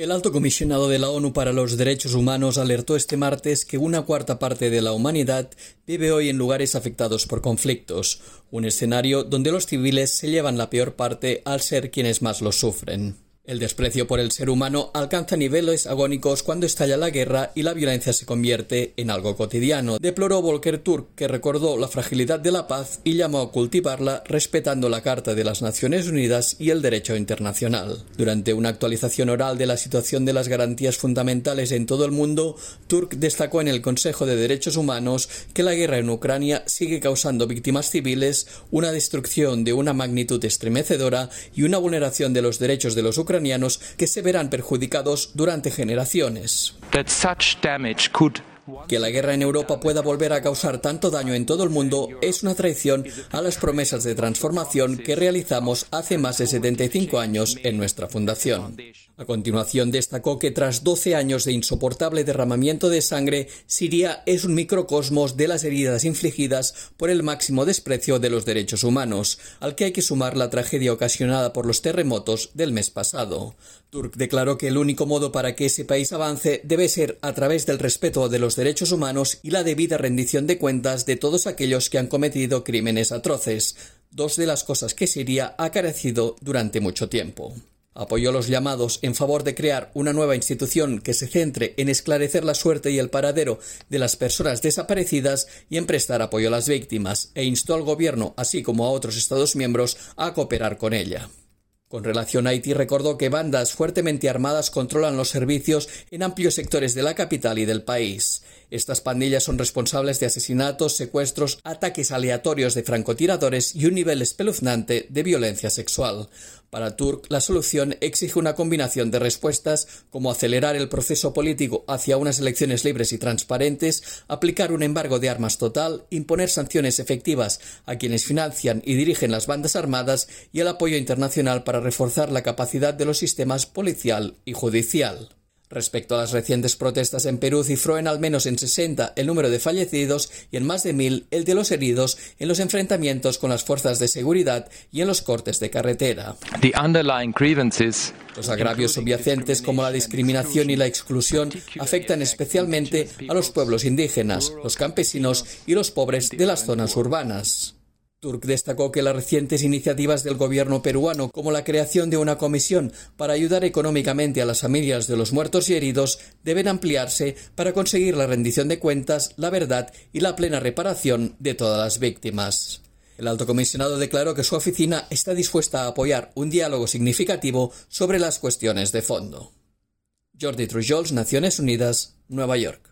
El alto comisionado de la ONU para los Derechos Humanos alertó este martes que una cuarta parte de la humanidad vive hoy en lugares afectados por conflictos, un escenario donde los civiles se llevan la peor parte al ser quienes más los sufren. El desprecio por el ser humano alcanza niveles agónicos cuando estalla la guerra y la violencia se convierte en algo cotidiano, deploró Volker Turk, que recordó la fragilidad de la paz y llamó a cultivarla respetando la Carta de las Naciones Unidas y el derecho internacional. Durante una actualización oral de la situación de las garantías fundamentales en todo el mundo, Turk destacó en el Consejo de Derechos Humanos que la guerra en Ucrania sigue causando víctimas civiles, una destrucción de una magnitud estremecedora y una vulneración de los derechos de los ucranianos que se verán perjudicados durante generaciones. Que la guerra en Europa pueda volver a causar tanto daño en todo el mundo es una traición a las promesas de transformación que realizamos hace más de 75 años en nuestra fundación. A continuación destacó que tras 12 años de insoportable derramamiento de sangre, Siria es un microcosmos de las heridas infligidas por el máximo desprecio de los derechos humanos, al que hay que sumar la tragedia ocasionada por los terremotos del mes pasado. Turk declaró que el único modo para que ese país avance debe ser a través del respeto de los derechos humanos y la debida rendición de cuentas de todos aquellos que han cometido crímenes atroces, dos de las cosas que Siria ha carecido durante mucho tiempo. Apoyó los llamados en favor de crear una nueva institución que se centre en esclarecer la suerte y el paradero de las personas desaparecidas y en prestar apoyo a las víctimas, e instó al gobierno, así como a otros Estados miembros, a cooperar con ella. Con relación a Haití, recordó que bandas fuertemente armadas controlan los servicios en amplios sectores de la capital y del país. Estas pandillas son responsables de asesinatos, secuestros, ataques aleatorios de francotiradores y un nivel espeluznante de violencia sexual. Para Turk, la solución exige una combinación de respuestas como acelerar el proceso político hacia unas elecciones libres y transparentes, aplicar un embargo de armas total, imponer sanciones efectivas a quienes financian y dirigen las bandas armadas y el apoyo internacional para reforzar la capacidad de los sistemas policial y judicial. Respecto a las recientes protestas en Perú, cifró en al menos en 60 el número de fallecidos y en más de mil el de los heridos en los enfrentamientos con las fuerzas de seguridad y en los cortes de carretera. Los agravios subyacentes como la discriminación y la exclusión afectan especialmente a los pueblos indígenas, los campesinos y los pobres de las zonas urbanas. Turk destacó que las recientes iniciativas del gobierno peruano, como la creación de una comisión para ayudar económicamente a las familias de los muertos y heridos, deben ampliarse para conseguir la rendición de cuentas, la verdad y la plena reparación de todas las víctimas. El alto comisionado declaró que su oficina está dispuesta a apoyar un diálogo significativo sobre las cuestiones de fondo. Jordi Trujols, Naciones Unidas, Nueva York.